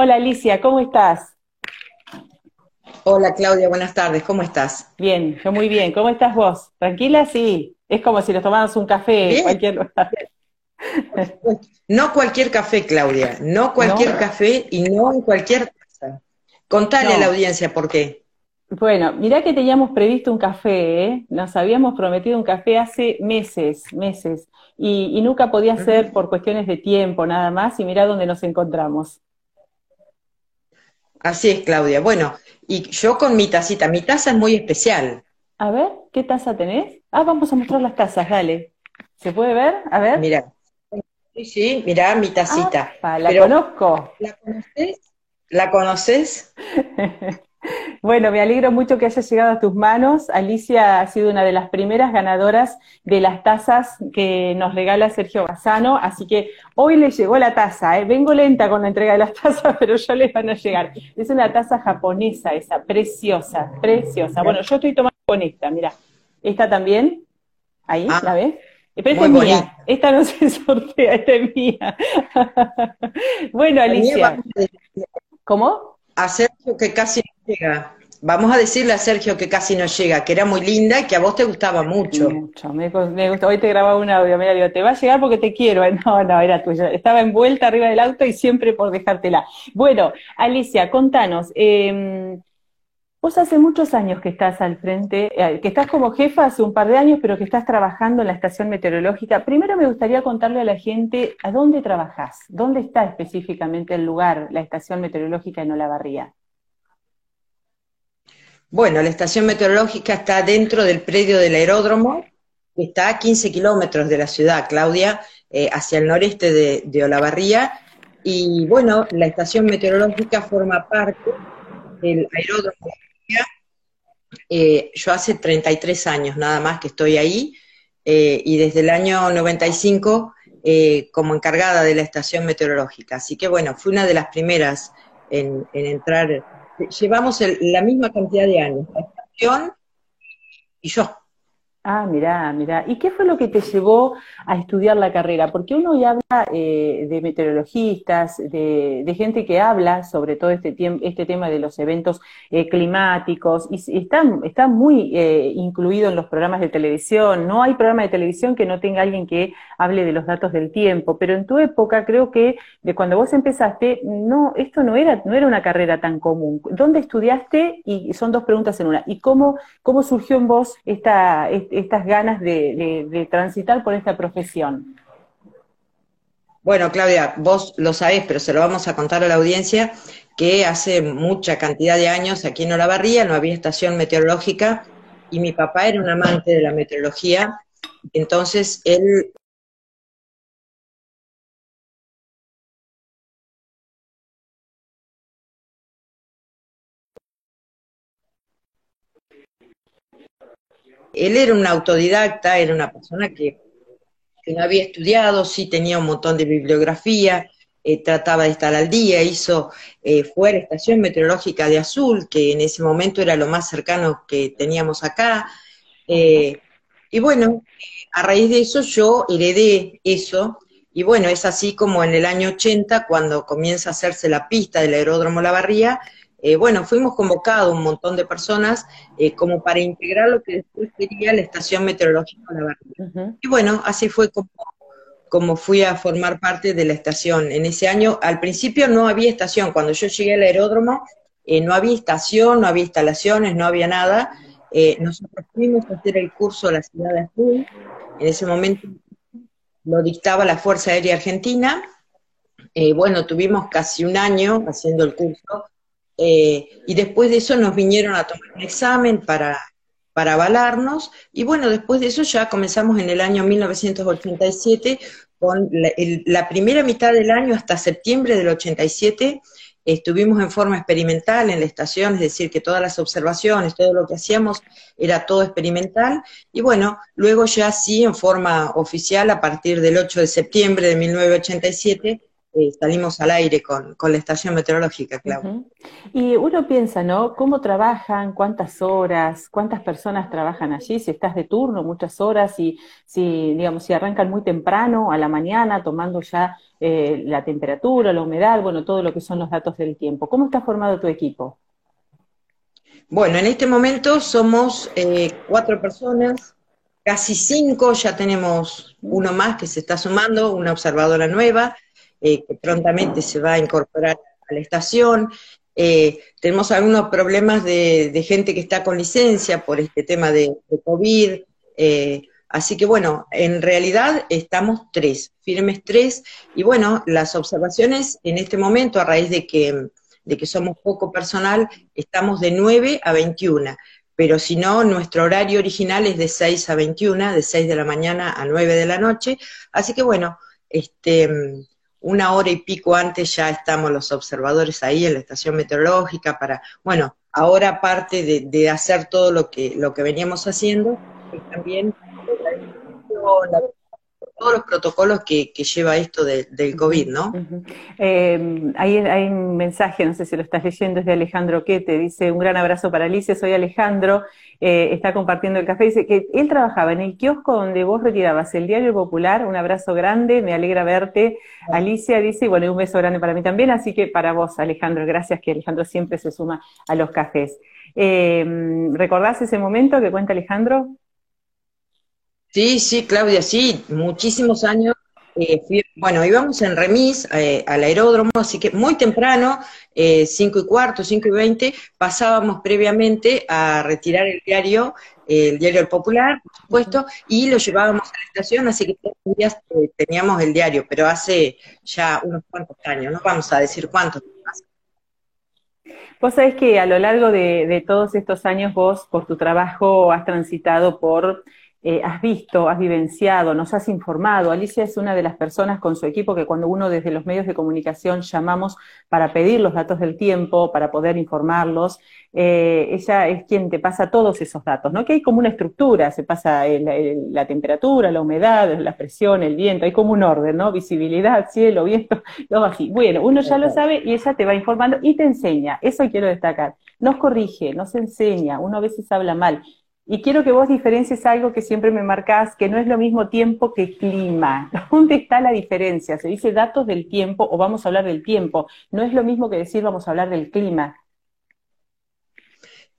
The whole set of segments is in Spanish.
Hola Alicia, ¿cómo estás? Hola Claudia, buenas tardes, ¿cómo estás? Bien, yo muy bien. ¿Cómo estás vos? ¿Tranquila? Sí. Es como si nos tomáramos un café en cualquier lugar. No cualquier café, Claudia, no cualquier café y no en cualquier casa. Contale a la audiencia por qué. Bueno, mirá que teníamos previsto un café, ¿eh? nos habíamos prometido un café hace meses, meses, y, nunca podía ser por cuestiones de tiempo nada más, y mirá dónde nos encontramos. Así es, Claudia. Bueno, y yo con mi tacita, mi taza es muy especial. A ver, ¿qué taza tenés? Ah, vamos a mostrar las tazas, dale. ¿Se puede ver? A ver. Mira. Sí, sí, mira mi tacita. Ah, la conozco. ¿La conoces? ¿La conoces? Bueno, me alegro mucho que haya llegado a tus manos. Alicia ha sido una de las primeras ganadoras de las tazas que nos regala Sergio Bassano, así que hoy le llegó la taza. ¿eh? Vengo lenta con la entrega de las tazas, pero ya les van a llegar. Es una taza japonesa esa, preciosa, preciosa. Bueno, yo estoy tomando con esta, mira. Esta también, ahí, ah, ¿la ves? Pero esta es mía, esta no se sortea, esta es mía. bueno, Alicia. ¿Cómo? A Sergio que casi llega. Vamos a decirle a Sergio que casi no llega, que era muy linda y que a vos te gustaba mucho. Mucho, me, gusta. Hoy te grababa un audio, mira, digo, te va a llegar porque te quiero. No, no, era tuya. Estaba envuelta arriba del auto y siempre por dejártela. Bueno, Alicia, contanos, eh, Vos hace muchos años que estás al frente, eh, que estás como jefa hace un par de años, pero que estás trabajando en la estación meteorológica. Primero me gustaría contarle a la gente a dónde trabajás, dónde está específicamente el lugar, la estación meteorológica en Olavarría. Bueno, la estación meteorológica está dentro del predio del aeródromo, está a 15 kilómetros de la ciudad, Claudia, eh, hacia el noreste de Olavarría. Y bueno, la estación meteorológica forma parte del aeródromo. Eh, yo hace 33 años nada más que estoy ahí eh, y desde el año 95 como encargada de la estación meteorológica. Así que bueno, fui una de las primeras en, en entrar llevamos la misma cantidad de años, la estación y yo. Ah, mira, mira. ¿Y qué fue lo que te llevó a estudiar la carrera? Porque uno ya habla eh, de meteorologistas, de, gente que habla sobre todo este, este tema de los eventos eh, climáticos, y está, está muy eh, incluido en los programas de televisión. No hay programa de televisión que no tenga alguien que hable de los datos del tiempo, pero en tu época creo que de cuando vos empezaste, no, esto no era, no era una carrera tan común. ¿Dónde estudiaste? Y son dos preguntas en una. ¿Y cómo, cómo surgió en vos esta estas ganas de, transitar por esta profesión? Bueno, Claudia, vos lo sabés, pero se lo vamos a contar a la audiencia, que hace mucha cantidad de años aquí en Olavarría no había estación meteorológica y mi papá era un amante de la meteorología, entonces él él era un autodidacta, era una persona que, no había estudiado, sí tenía un montón de bibliografía, eh, trataba de estar al día, hizo, eh, fue la estación meteorológica de Azul, que en ese momento era lo más cercano que teníamos acá. Eh, y bueno, a raíz de eso yo heredé eso, y bueno, es así como en el año 80, cuando comienza a hacerse la pista del aeródromo La Barría, eh, bueno, fuimos convocados un montón de personas eh, como para integrar lo que después sería la estación meteorológica de la Y bueno, así fue como, como fui a formar parte de la estación. En ese año, al principio no había estación, cuando yo llegué al aeródromo, eh, no había estación, no había instalaciones, no había nada. nosotros fuimos a hacer el curso a la ciudad de Azul, en ese momento lo dictaba la Fuerza Aérea Argentina. bueno, tuvimos casi un año haciendo el curso eh, y después de eso nos vinieron a tomar un examen para, para avalarnos, y bueno, después de eso ya comenzamos en el año 1987, con la, primera mitad del año hasta septiembre del 87, estuvimos en forma experimental en la estación, es decir, que todas las observaciones, todo lo que hacíamos era todo experimental, y bueno, luego ya sí en forma oficial, a partir del 8 de septiembre de 1987, eh, salimos al aire con, la estación meteorológica, claro. Y uno piensa, ¿no? ¿Cómo trabajan? ¿Cuántas horas? ¿Cuántas personas trabajan allí? Si estás de turno, muchas horas, y si, digamos, si arrancan muy temprano, a la mañana, tomando ya eh, la temperatura, la humedad, bueno, todo lo que son los datos del tiempo. ¿Cómo está formado tu equipo? Bueno, en este momento somos eh, cuatro personas, casi cinco, ya tenemos uno más que se está sumando, una observadora nueva, eh, que prontamente se va a incorporar a la estación. Eh, tenemos algunos problemas de, gente que está con licencia por este tema de, COVID. así que bueno, en realidad estamos tres, firmes tres, y bueno, las observaciones en este momento, a raíz de que de que somos poco personal, estamos de 9 a 21, pero si no, nuestro horario original es de 6 a 21, de 6 de la mañana a 9 de la noche, así que bueno, este, una hora y pico antes ya estamos los observadores ahí en la estación meteorológica para, bueno, ahora aparte de, hacer todo lo que, lo que veníamos haciendo, también la todos los protocolos que, lleva esto del COVID, ¿no? Eh, hay, un mensaje, no sé si lo estás leyendo, es de Alejandro Quete, dice, un gran abrazo para Alicia, soy Alejandro, eh, está compartiendo el café, dice que él trabajaba en el kiosco donde vos retirabas el diario popular, un abrazo grande, me alegra verte. Alicia dice, y bueno, un beso grande para mí también, así que para vos, Alejandro, gracias que Alejandro siempre se suma a los cafés. Eh, ¿Recordás ese momento que cuenta Alejandro? Sí, sí, Claudia, sí, muchísimos años. Eh, bueno, íbamos en remis eh, al aeródromo, así que muy temprano, eh, 5 y cuarto, 5 y 20, pasábamos previamente a retirar el diario, el diario El Popular, por supuesto, y lo llevábamos a la estación, así que todos los días eh, teníamos el diario, pero hace ya unos cuantos años, no vamos a decir cuántos. Vos sabés que a lo largo de todos estos años vos, por tu trabajo, has transitado por eh, has visto, has vivenciado, nos has informado. Alicia es una de las personas con su equipo que cuando uno desde los medios de comunicación llamamos para pedir los datos del tiempo, para poder informarlos, eh, ella es quien te pasa todos esos datos, ¿no? Que hay como una estructura, se pasa la temperatura, la humedad, la presión, el viento, hay como un orden, ¿no? Visibilidad, cielo, viento, todo así. Bueno, uno ya lo sabe y ella te va informando y te enseña, eso quiero destacar. Nos corrige, nos enseña, uno a veces habla mal, y quiero que vos diferencies algo que siempre me marcás, que no es lo mismo tiempo que clima. ¿Dónde está la diferencia? Se dice datos del tiempo o vamos a hablar del tiempo. No es lo mismo que decir vamos a hablar del clima.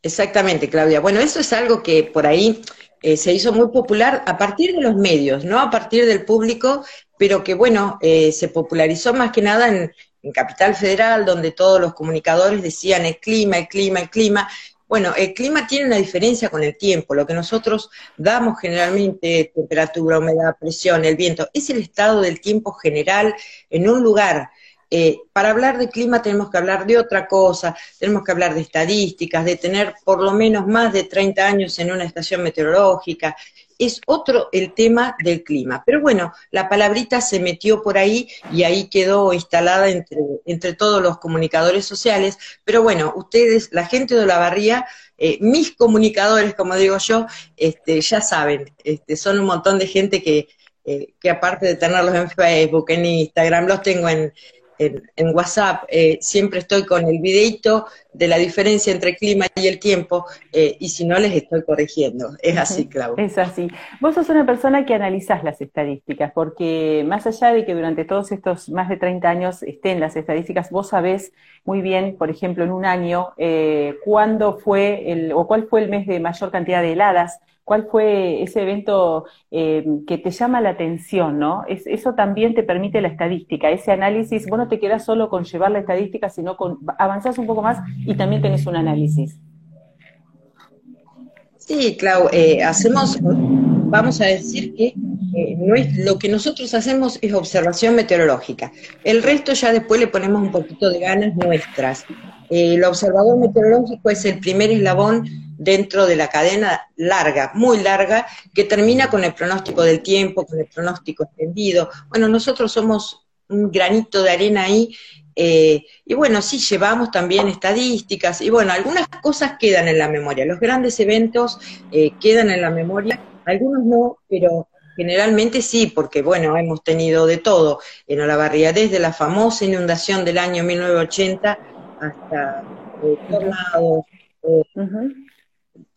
Exactamente, Claudia. Bueno, eso es algo que por ahí eh, se hizo muy popular a partir de los medios, no a partir del público, pero que bueno, eh, se popularizó más que nada en, en Capital Federal, donde todos los comunicadores decían el clima, el clima, el clima, bueno, el clima tiene una diferencia con el tiempo. Lo que nosotros damos generalmente, temperatura, humedad, presión, el viento, es el estado del tiempo general en un lugar. Eh, para hablar de clima tenemos que hablar de otra cosa, tenemos que hablar de estadísticas, de tener por lo menos más de 30 años en una estación meteorológica, es otro el tema del clima. Pero bueno, la palabrita se metió por ahí y ahí quedó instalada entre, entre todos los comunicadores sociales. Pero bueno, ustedes, la gente de la eh, mis comunicadores, como digo yo, este, ya saben, este, son un montón de gente que, eh, que aparte de tenerlos en Facebook, en Instagram, los tengo en, en, WhatsApp, eh, siempre estoy con el videito de la diferencia entre el clima y el tiempo, eh, y si no les estoy corrigiendo. Es así, Claudia. Es así. Vos sos una persona que analizás las estadísticas, porque más allá de que durante todos estos más de 30 años estén las estadísticas, vos sabés muy bien, por ejemplo, en un año, eh, cuándo fue el, o cuál fue el mes de mayor cantidad de heladas, ¿Cuál fue ese evento eh, que te llama la atención, no? eso también te permite la estadística, ese análisis, vos no te quedas solo con llevar la estadística, sino con avanzás un poco más y también tenés un análisis. Sí, Clau, eh, hacemos, vamos a decir que eh, no es, lo que nosotros hacemos es observación meteorológica. El resto ya después le ponemos un poquito de ganas nuestras. el observador meteorológico es el primer eslabón dentro de la cadena larga, muy larga, que termina con el pronóstico del tiempo, con el pronóstico extendido. Bueno, nosotros somos un granito de arena ahí, eh, y bueno, sí, llevamos también estadísticas, y bueno, algunas cosas quedan en la memoria. Los grandes eventos eh, quedan en la memoria, algunos no, pero Generalmente sí, porque bueno, hemos tenido de todo en Olavarría, desde la famosa inundación del año 1980 hasta eh, tornados, eh,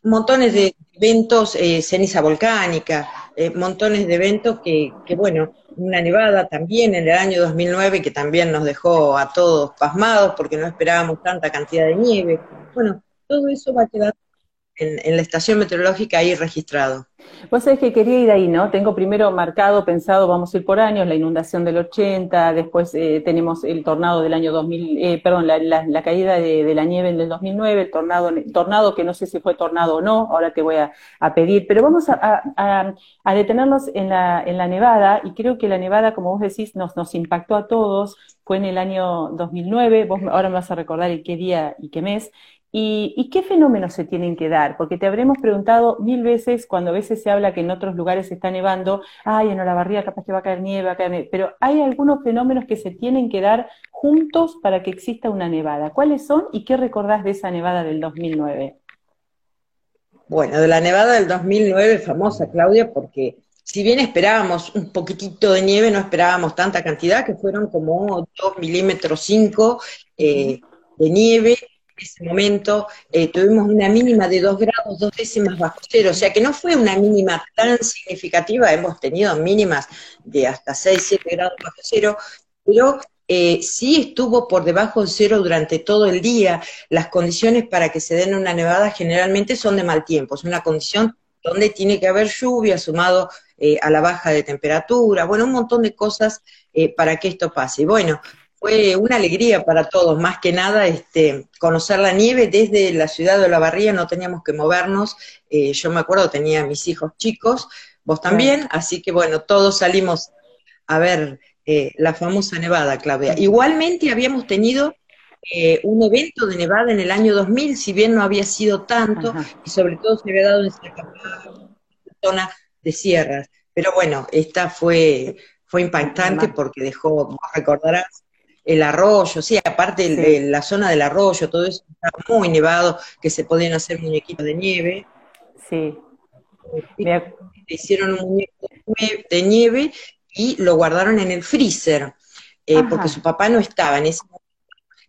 montones de eventos, eh, ceniza volcánica, eh, montones de eventos que, que, bueno, una nevada también en el año 2009 que también nos dejó a todos pasmados porque no esperábamos tanta cantidad de nieve. Bueno, todo eso va a quedar en, la estación meteorológica ahí registrado. Vos sabés que quería ir ahí, ¿no? Tengo primero marcado, pensado, vamos a ir por años, la inundación del 80, después eh, tenemos el tornado del año 2000, eh, perdón, la, caída de, la nieve en el 2009, el tornado, tornado que no sé si fue tornado o no, ahora te voy a, pedir, pero vamos a, detenernos en la, en la nevada, y creo que la nevada, como vos decís, nos, nos impactó a todos, fue en el año 2009, vos ahora me vas a recordar en qué día y qué mes, ¿Y, qué fenómenos se tienen que dar? Porque te habremos preguntado mil veces cuando a veces se habla que en otros lugares se está nevando, ay, en Olavarría capaz que va a caer nieve, va a caer nieve, pero hay algunos fenómenos que se tienen que dar juntos para que exista una nevada. ¿Cuáles son y qué recordás de esa nevada del 2009? Bueno, de la nevada del 2009 famosa, Claudia, porque si bien esperábamos un poquitito de nieve, no esperábamos tanta cantidad, que fueron como 2 milímetros 5 eh, de nieve, ese momento eh, tuvimos una mínima de 2 grados, dos décimas bajo cero, o sea que no fue una mínima tan significativa, hemos tenido mínimas de hasta 6, 7 grados bajo cero, pero eh, sí estuvo por debajo de cero durante todo el día. Las condiciones para que se den una nevada generalmente son de mal tiempo, es una condición donde tiene que haber lluvia sumado eh, a la baja de temperatura, bueno, un montón de cosas para que esto pase. Bueno, fue una alegría para todos, más que nada este, conocer la nieve desde la ciudad de Olavarría, no teníamos que movernos, eh, yo me acuerdo, tenía mis hijos chicos, vos también, así que bueno, todos salimos a ver eh, la famosa nevada, Claudia. Igualmente habíamos tenido eh, un evento de nevada en el año 2000, si bien no había sido tanto, y sobre todo se había dado en esta zona de sierras. Pero bueno, esta fue, fue impactante porque dejó, recordarás, el arroyo, sí, aparte de la zona del arroyo, todo eso estaba muy nevado, que se podían hacer muñequitos de nieve. Sí. Hicieron un muñeco de nieve y lo guardaron en el freezer, eh, porque su papá no estaba en ese momento,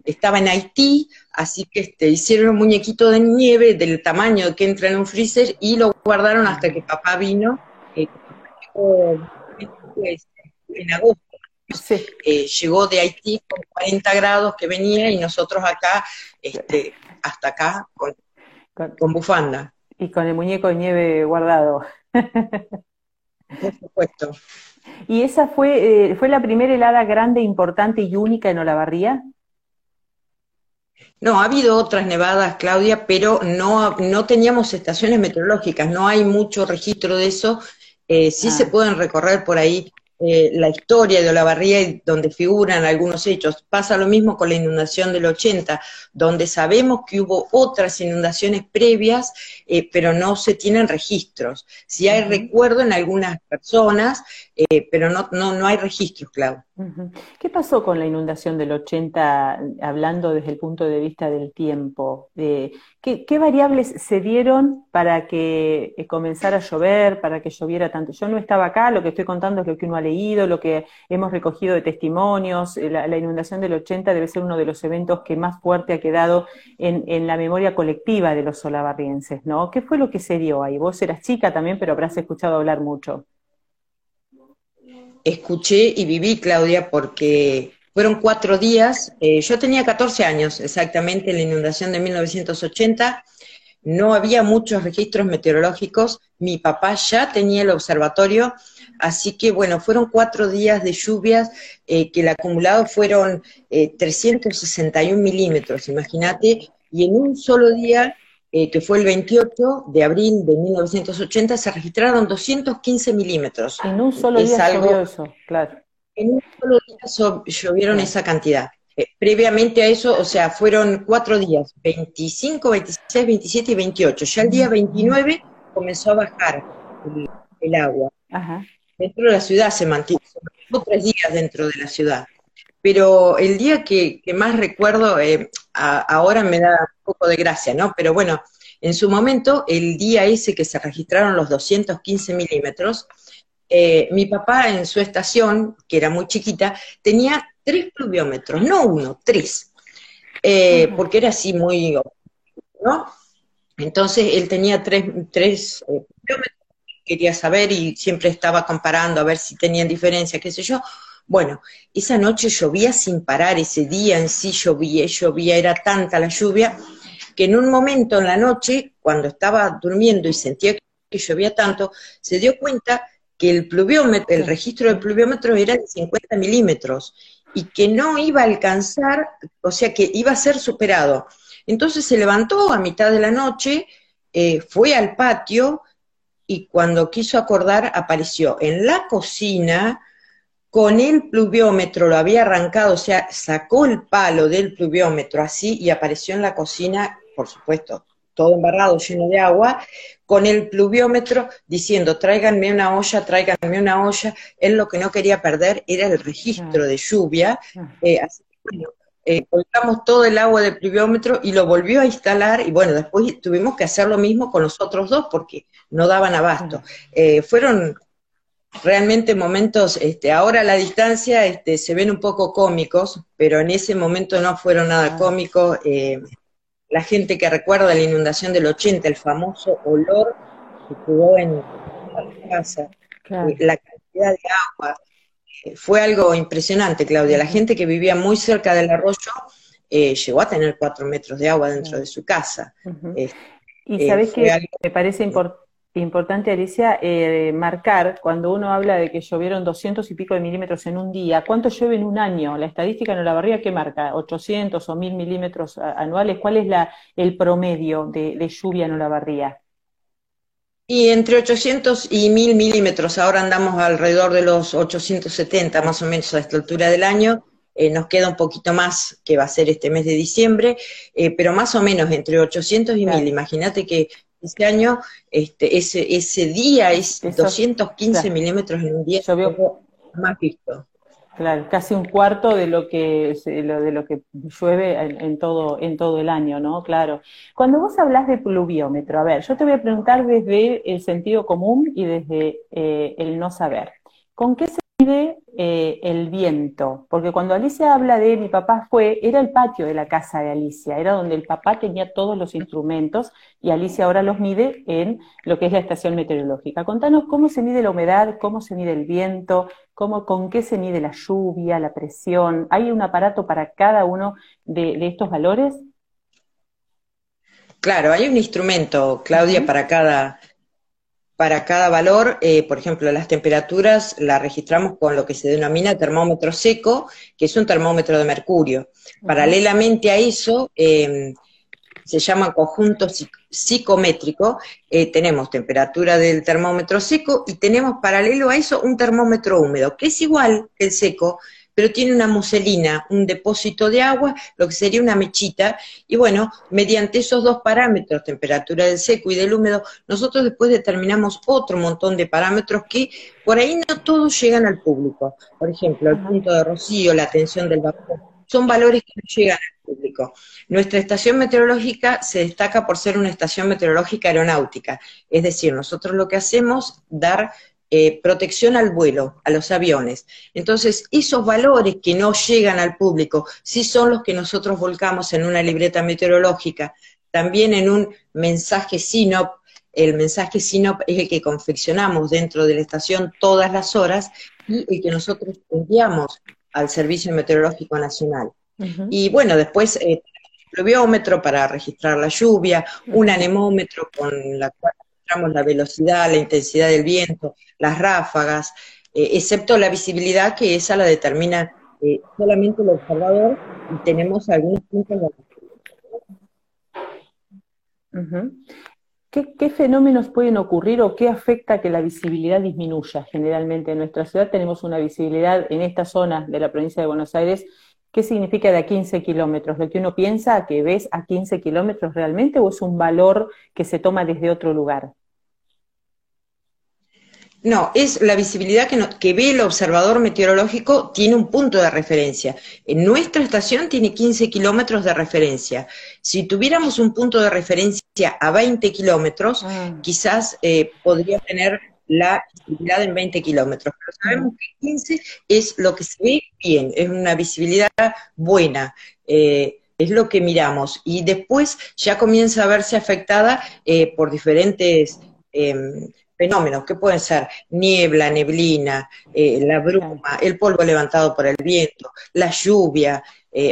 estaba en Haití, así que este, hicieron un muñequito de nieve del tamaño que entra en un freezer y lo guardaron hasta que papá vino, eh, en agosto eh, llegó de Haití con 40 grados que venía y nosotros acá, este, hasta acá, con, con, bufanda. Y con el muñeco de nieve guardado. Por supuesto. ¿Y esa fue, eh, fue la primera helada grande, importante y única en Olavarría? No, ha habido otras nevadas, Claudia, pero no, no teníamos estaciones meteorológicas, no hay mucho registro de eso. Eh, sí se ah. pueden recorrer por ahí eh, la historia de Olavarría y donde figuran algunos hechos. Pasa lo mismo con la inundación del 80, donde sabemos que hubo otras inundaciones previas, eh, pero no se tienen registros. Sí hay recuerdo en algunas personas, eh, pero no, no, no hay registros, Clau. ¿Qué pasó con la inundación del 80, hablando desde el punto de vista del tiempo? ¿qué, variables se dieron para que eh, comenzara a llover, para que lloviera tanto? Yo no estaba acá, lo que estoy contando es lo que uno ha leído, lo que hemos recogido de testimonios. Eh, la, inundación del 80 debe ser uno de los eventos que más fuerte ha quedado en, en la memoria colectiva de los solabarrienses, ¿no? ¿Qué fue lo que se dio ahí? Vos eras chica también, pero habrás escuchado hablar mucho escuché y viví, Claudia, porque fueron cuatro días. Eh, yo tenía 14 años exactamente en la inundación de 1980. No había muchos registros meteorológicos. Mi papá ya tenía el observatorio. Así que, bueno, fueron cuatro días de lluvias eh, que el acumulado fueron 361 eh, milímetros, imagínate, y en un solo día eh, que fue el 28 de abril de 1980, se registraron 215 milímetros. En un solo día llovió eso, claro. En un solo día llovieron esa cantidad. Eh, previamente a eso, o sea, fueron cuatro días, 25, 26, 27 y 28. Ya el día 29 comenzó a bajar el, agua. Dentro de la ciudad se mantuvo, tres días dentro de la ciudad. Pero el día que, más recuerdo, eh, ahora me da un poco de gracia, ¿no? Pero bueno, en su momento, el día ese que se registraron los 215 milímetros, eh, mi papá en su estación, que era muy chiquita, tenía tres pluviómetros, no uno, tres, eh, porque era así muy, ¿no? Entonces él tenía tres, tres eh, pluviómetros, quería saber y siempre estaba comparando a ver si tenían diferencia, qué sé yo. Bueno, esa noche llovía sin parar, ese día en sí llovía, llovía, era tanta la lluvia, que en un momento en la noche, cuando estaba durmiendo y sentía que llovía tanto, se dio cuenta que el pluviómetro, el registro del pluviómetro era de 50 milímetros y que no iba a alcanzar, o sea que iba a ser superado. Entonces se levantó a mitad de la noche, eh, fue al patio y cuando quiso acordar apareció en la cocina con el pluviómetro, lo había arrancado, o sea, sacó el palo del pluviómetro así y apareció en la cocina, por supuesto, todo embarrado, lleno de agua, con el pluviómetro diciendo, tráiganme una olla, tráiganme una olla. Él lo que no quería perder era el registro de lluvia. Eh, así que, bueno, eh, colgamos todo el agua del pluviómetro y lo volvió a instalar y bueno, después tuvimos que hacer lo mismo con los otros dos porque no daban abasto. Eh, fueron realmente momentos, este, ahora a la distancia este, se ven un poco cómicos, pero en ese momento no fueron nada cómicos. Eh, la gente que recuerda la inundación del 80, el famoso olor que quedó en la casa, eh, la cantidad de agua, eh, fue algo impresionante, Claudia. La gente que vivía muy cerca del arroyo eh, llegó a tener cuatro metros de agua dentro de su casa. y sabes que me parece importante importante, Alicia, eh, marcar cuando uno habla de que llovieron 200 y pico de milímetros en un día, ¿cuánto llueve en un año? La estadística en la barría, ¿qué marca? ¿800 o 1000 milímetros anuales? ¿Cuál es la, el promedio de, lluvia en barría? Y entre 800 y 1000 milímetros, ahora andamos alrededor de los 870 más o menos a esta altura del año, eh, nos queda un poquito más que va a ser este mes de diciembre, eh, pero más o menos entre 800 y 1000. Imagínate que este año, este, ese, ese día es 215 milímetros en un día, Llovió, más visto. Claro, casi un cuarto de lo que de lo que llueve en, todo en todo el año, ¿no? Claro. Cuando vos hablas de pluviómetro, a ver, yo te voy a preguntar desde el sentido común y desde eh, el no saber. ¿Con qué se eh, el viento? Porque cuando Alicia habla de mi papá fue, era el patio de la casa de Alicia, era donde el papá tenía todos los instrumentos y Alicia ahora los mide en lo que es la estación meteorológica. Contanos cómo se mide la humedad, cómo se mide el viento, cómo, con qué se mide la lluvia, la presión. ¿Hay un aparato para cada uno de, estos valores? Claro, hay un instrumento, Claudia, para cada para cada valor, eh, por ejemplo, las temperaturas las registramos con lo que se denomina termómetro seco, que es un termómetro de mercurio. Paralelamente a eso, em, se llama conjunto psicométrico, eh, tenemos temperatura del termómetro seco y tenemos paralelo a eso un termómetro húmedo, que es igual que el seco, pero tiene una muselina, un depósito de agua, lo que sería una mechita, y bueno, mediante esos dos parámetros, temperatura del seco y del húmedo, nosotros después determinamos otro montón de parámetros que por ahí no todos llegan al público. Por ejemplo, el punto de rocío, la tensión del vapor, son valores que no llegan al público. Nuestra estación meteorológica se destaca por ser una estación meteorológica aeronáutica, es decir, nosotros lo que hacemos, dar eh, protección al vuelo, a los aviones. Entonces, esos valores que no llegan al público, sí son los que nosotros volcamos en una libreta meteorológica, también en un mensaje SINOP. El mensaje SINOP es el que confeccionamos dentro de la estación todas las horas y el que nosotros enviamos al Servicio Meteorológico Nacional. Y bueno, después eh, pluviómetro para registrar la lluvia, un anemómetro con la cual la velocidad, la intensidad del viento, las ráfagas, eh, excepto la visibilidad que esa la determina eh, solamente el observador y tenemos algunos puntos de ¿Qué, ¿Qué, fenómenos pueden ocurrir o qué afecta que la visibilidad disminuya? Generalmente en nuestra ciudad tenemos una visibilidad en esta zona de la provincia de Buenos Aires ¿Qué significa de a 15 kilómetros? ¿Lo que uno piensa que ves a 15 kilómetros realmente o es un valor que se toma desde otro lugar? No, es la visibilidad que, que, ve el observador meteorológico tiene un punto de referencia. En nuestra estación tiene 15 kilómetros de referencia. Si tuviéramos un punto de referencia a 20 kilómetros, ah. quizás eh, podría tener la visibilidad en 20 kilómetros, pero sabemos que 15 es lo que se ve bien, es una visibilidad buena. Eh, es lo que miramos. Y después ya comienza a verse afectada eh, por diferentes em, fenómenos que pueden ser niebla, neblina, eh, la bruma, el polvo levantado por el viento, la lluvia,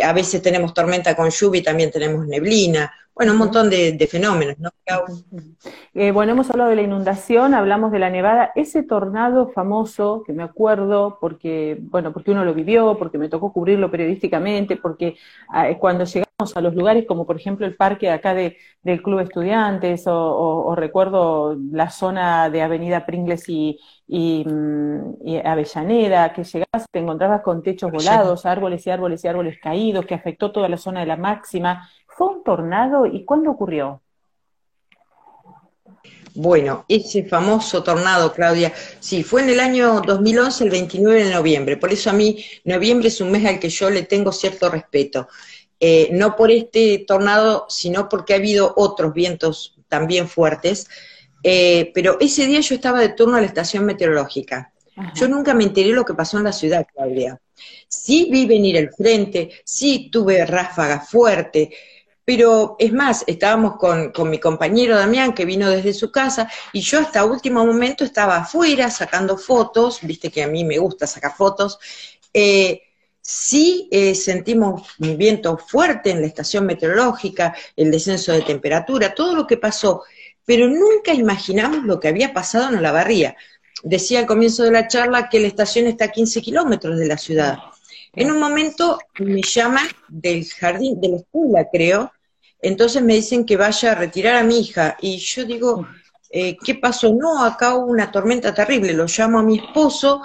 a veces tenemos tormenta con lluvia y también tenemos neblina, bueno, un montón de, fenómenos, ¿no? Eh, bueno, hemos hablado de la inundación, hablamos de la nevada, ese tornado famoso, que me acuerdo, porque, bueno, porque uno lo vivió, porque me tocó cubrirlo periodísticamente, porque ah, cuando llegamos a los lugares como por ejemplo el parque acá de, del Club Estudiantes, o, recuerdo la zona de Avenida Pringles y, mm, y, Avellaneda, que llegabas, te encontrabas con techos volados, árboles y árboles y árboles caídos, que afectó toda la zona de la máxima, ¿Fue un tornado y cuándo ocurrió? Bueno, ese famoso tornado, Claudia, sí, fue en el año 2011, el 29 de noviembre. Por eso a mí, noviembre es un mes al que yo le tengo cierto respeto. Eh, no por este tornado, sino porque ha habido otros vientos también fuertes. Eh, pero ese día yo estaba de turno a la estación meteorológica. Yo nunca me enteré lo que pasó en la ciudad, Claudia. Sí vi venir el frente, sí tuve ráfagas fuertes, pero es más, estábamos con, mi compañero Damián, que vino desde su casa, y yo hasta último momento estaba afuera sacando fotos, viste que a mí me gusta sacar fotos. Eh, sí eh, sentimos un viento fuerte en la estación meteorológica, el descenso de temperatura, todo lo que pasó, pero nunca imaginamos lo que había pasado en la barría. Decía al comienzo de la charla que la estación está a 15 kilómetros de la ciudad. En un momento me llaman del jardín, de la escuela, creo, entonces me dicen que vaya a retirar a mi hija. Y yo digo, eh, ¿qué pasó? No, acá hubo una tormenta terrible. Lo llamo a mi esposo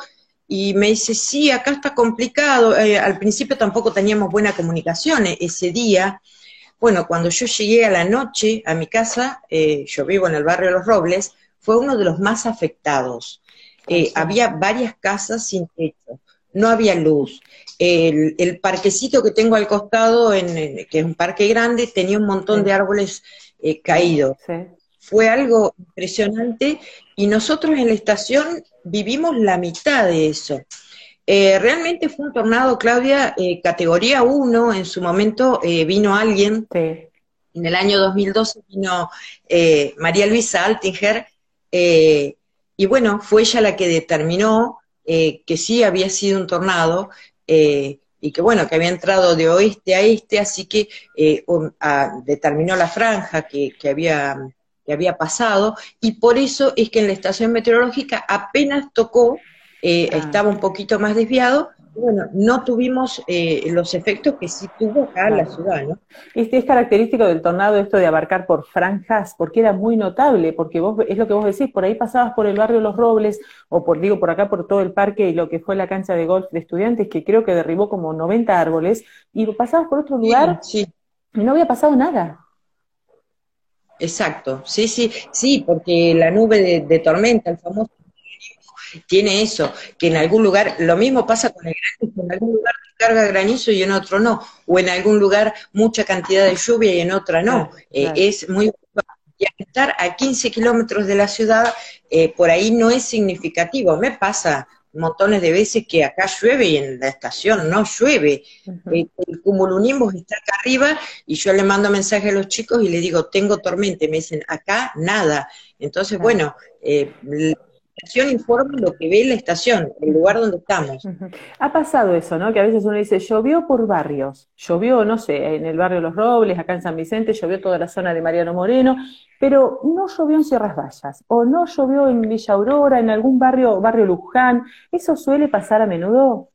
y me dice, sí, acá está complicado. Eh, al principio tampoco teníamos buena comunicación e-, ese día. Bueno, cuando yo llegué a la noche a mi casa, eh, yo vivo en el barrio de Los Robles, fue uno de los más afectados. había varias casas sin techo no había luz. El, parquecito que tengo al costado, en, que es un parque grande, tenía un montón de árboles eh, caídos. Fue algo impresionante y nosotros en la estación vivimos la mitad de eso. Eh, realmente fue un tornado, Claudia, eh, categoría 1. En su momento vino alguien, en el año 2012 vino María Luisa Altinger, y bueno, fue ella la que determinó eh, que sí había sido un tornado eh, y que bueno, que había entrado de oeste a este, así que eh, determinó la franja que, había, que había pasado y por eso es que en la estación meteorológica apenas tocó, ah. estaba un poquito más desviado, bueno, no tuvimos eh, los efectos que sí tuvo acá la ciudad, ¿no? Este es característico del tornado esto de abarcar por franjas, porque era muy notable, porque vos es lo que vos decís, por ahí pasabas por el barrio Los Robles, o por digo por acá por todo el parque y lo que fue la cancha de golf de estudiantes, que creo que derribó como 90 árboles, y pasabas por otro lugar y no había pasado nada. Exacto, sí, sí, sí, porque la nube de tormenta, el famoso tiene eso, que en algún lugar, lo mismo pasa con el granizo, en algún lugar carga granizo y en otro no, o en algún lugar mucha cantidad de lluvia y en otra no. Eh, es muy y estar a 15 kilómetros de la ciudad, eh, por ahí no es significativo. Me pasa montones de veces que acá llueve y en la estación no llueve. Eh, el cumulonimbus está acá arriba y yo le mando mensaje a los chicos y le digo, tengo tormenta. Y me dicen, acá nada. Entonces, bueno, eh, estación informa lo que ve la estación, el lugar donde estamos. Ha pasado eso, ¿no? Que a veces uno dice, llovió por barrios, llovió, no sé, en el barrio Los Robles, acá en San Vicente, llovió toda la zona de Mariano Moreno, pero no llovió en Sierras Vallas, o no llovió en Villa Aurora, en algún barrio, barrio Luján. ¿Eso suele pasar a menudo?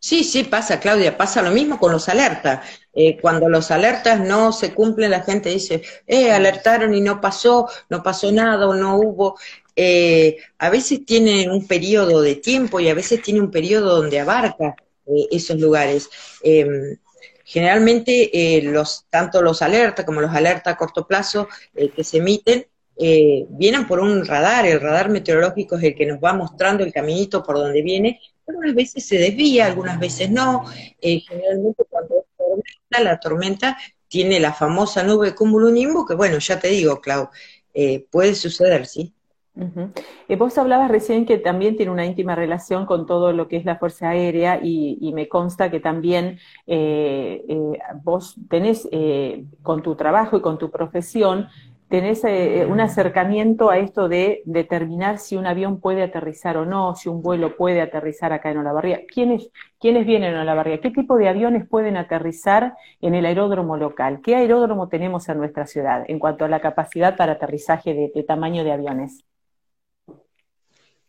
Sí, sí, pasa, Claudia, pasa lo mismo con los alertas. Eh, cuando los alertas no se cumplen, la gente dice, eh, alertaron y no pasó, no pasó nada o no hubo. Eh, a veces tiene un periodo de tiempo y a veces tiene un periodo donde abarca eh, esos lugares. Em, generalmente eh, los, tanto los alertas como los alertas a corto plazo que se emiten vienen por un radar, el radar meteorológico es el que nos va mostrando el caminito por donde viene, algunas veces se desvía, algunas veces no, generalmente cuando es tormenta, la tormenta tiene la famosa nube cumulonimbo, que bueno, ya te digo, Clau, puede suceder, ¿sí? Eh, vos hablabas recién que también tiene una íntima relación con todo lo que es la Fuerza Aérea y, me consta que también eh, eh, vos tenés con tu trabajo y con tu profesión tenés eh, un acercamiento a esto de determinar si un avión puede aterrizar o no, si un vuelo puede aterrizar acá en Olavarría. ¿Quiénes, ¿Quiénes vienen a Olavarría? ¿Qué tipo de aviones pueden aterrizar en el aeródromo local? ¿Qué aeródromo tenemos en nuestra ciudad en cuanto a la capacidad para aterrizaje de, tamaño de aviones?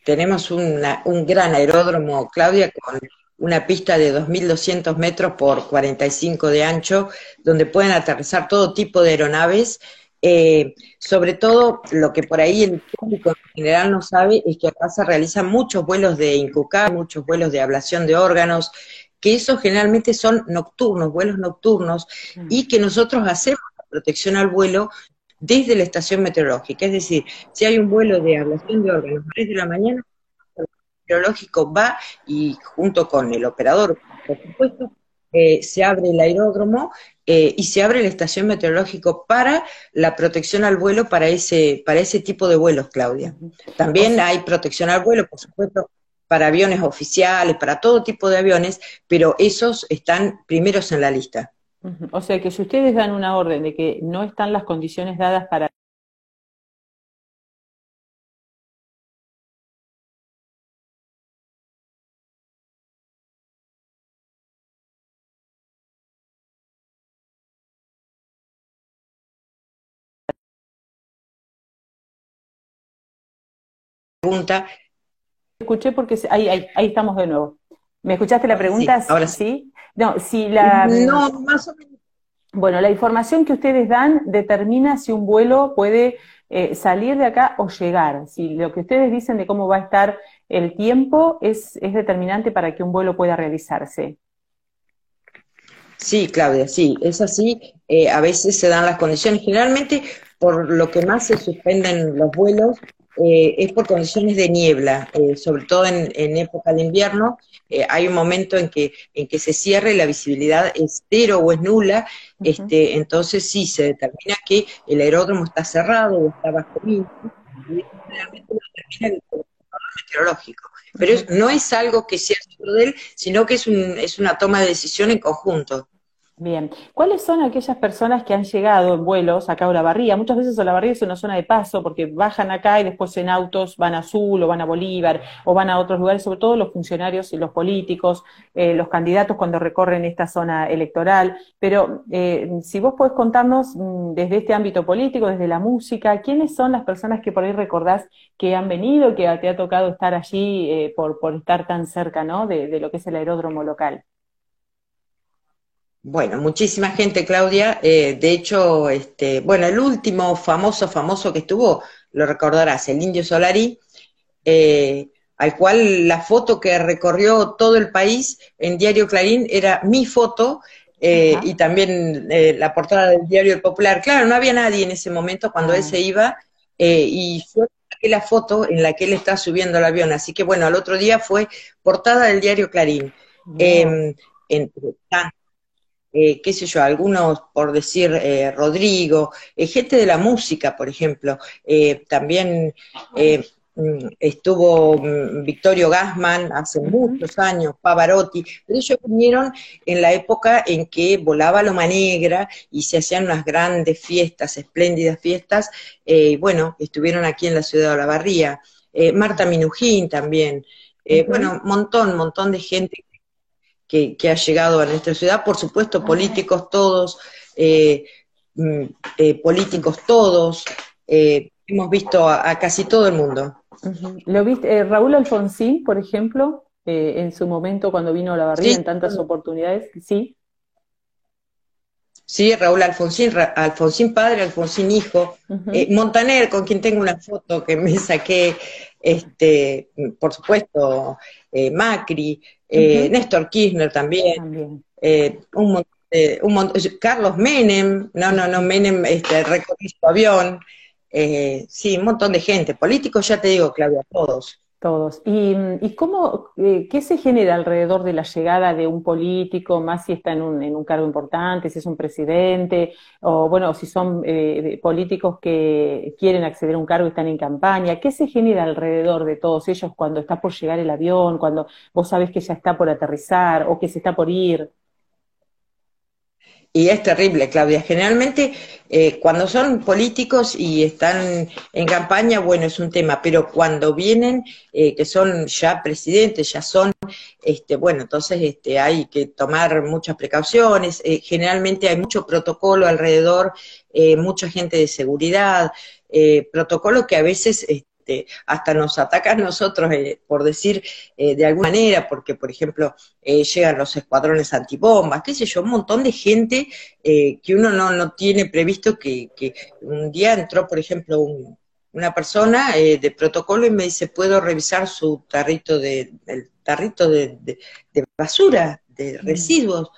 Tenemos un gran aeródromo, Claudia, con una pista de 2.200 metros por 45 de ancho, donde pueden aterrizar todo tipo de aeronaves eh, sobre todo, lo que por ahí el público en general no sabe es que acá se realizan muchos vuelos de incucar, muchos vuelos de ablación de órganos, que esos generalmente son nocturnos, vuelos nocturnos, mm. y que nosotros hacemos la protección al vuelo desde la estación meteorológica. Es decir, si hay un vuelo de ablación de órganos a 3 de la mañana, el meteorológico va y junto con el operador, por supuesto, eh, se abre el aeródromo eh, y se abre la estación meteorológica para la protección al vuelo para ese, para ese tipo de vuelos, Claudia. También hay protección al vuelo, por supuesto, para aviones oficiales, para todo tipo de aviones, pero esos están primeros en la lista. O sea que si ustedes dan una orden de que no están las condiciones dadas para pregunta. Escuché porque ahí, ahí, estamos de nuevo. ¿Me escuchaste la pregunta? Sí, ahora sí. No, si la. No, más o menos. Bueno, la información que ustedes dan determina si un vuelo puede eh, salir de acá o llegar. Si lo que ustedes dicen de cómo va a estar el tiempo es, es determinante para que un vuelo pueda realizarse. Sí, Claudia, sí, es así. Eh, a veces se dan las condiciones. Generalmente, por lo que más se suspenden los vuelos eh, es por condiciones de niebla, eh, sobre todo en, época de invierno. Eh, hay un momento en que, en que se cierra y la visibilidad es cero o es nula, este, entonces sí se determina que el aeródromo está cerrado o está bajo viento, y realmente lo determina el meteorológico. Pero no es algo que sea solo de él, sino que es, un, es una toma de decisión en conjunto. Bien, ¿cuáles son aquellas personas que han llegado en vuelos acá a Olavarría? Muchas veces Olavarría es una zona de paso porque bajan acá y después en autos van a Azul o van a Bolívar o van a otros lugares, sobre todo los funcionarios y los políticos, eh, los candidatos cuando recorren esta zona electoral. Pero eh, si vos podés contarnos mm, desde este ámbito político, desde la música, ¿quiénes son las personas que por ahí recordás que han venido, que te ha tocado estar allí eh, por, por estar tan cerca ¿no? de lo que es el aeródromo local? Bueno, muchísima gente, Claudia. Eh, de hecho, este, bueno, el último famoso, famoso que estuvo, lo recordarás, el Indio Solari, eh, al cual la foto que recorrió todo el país en Diario Clarín era mi foto eh, y también la portada del Diario El Popular. Claro, no había nadie en ese momento cuando él ah. se iba y fue la foto en la que él está subiendo el avión. Así que bueno, al otro día fue portada del Diario Clarín. Entre eh, qué sé yo, algunos por decir eh, Rodrigo, eh, gente de la música, por ejemplo, también mm, estuvo mm, Victorio Gassman hace muchos años, Pavarotti, pero ellos vinieron en la época en que volaba Loma Negra y se hacían unas grandes fiestas, espléndidas fiestas, y bueno, estuvieron aquí en la ciudad de Olavarría, Marta Minujín también, bueno, un montón, montón de gente que, ha llegado a nuestra ciudad, por supuesto políticos todos, eh, mm, eh, políticos todos, eh, hemos visto a, casi todo el mundo. ¿Lo viste? Raúl Alfonsín, por ejemplo, en su momento cuando vino a la barriga en tantas oportunidades, sí. Sí, Raúl Alfonsín, Alfonsín padre, Alfonsín hijo, Montaner, con quien tengo una foto que me saqué, este, por supuesto, Macri, eh, Néstor Kirchner también, eh, un montón, Carlos Menem, no, no, no, Menem este, recorrió su avión, eh, sí, un montón de gente, políticos ya te digo, Claudia, todos. Todos. ¿Y, y cómo, eh, qué se genera alrededor de la llegada de un político, más si está en un, en un cargo importante, si es un presidente, o bueno, si son eh, políticos que quieren acceder a un cargo y están en campaña? ¿Qué se genera alrededor de todos ellos cuando está por llegar el avión, cuando vos sabés que ya está por aterrizar o que se está por ir? Y es terrible, Claudia. Generalmente, eh, cuando son políticos y están en campaña, bueno, es un tema, pero cuando vienen, eh, que son ya presidentes, ya son, este, bueno, entonces este, hay que tomar muchas precauciones. Eh, generalmente hay mucho protocolo alrededor, mucha gente de seguridad, protocolo que a veces este, hasta nos atacan nosotros, eh, por decir eh, de alguna manera, porque, por ejemplo, eh, llegan los escuadrones antibombas, qué sé yo, un montón de gente que uno no, tiene previsto que, un día entró, por ejemplo, una persona de protocolo y me dice, ¿puedo revisar su tarrito de, el tarrito de, de basura, de mm. residuos?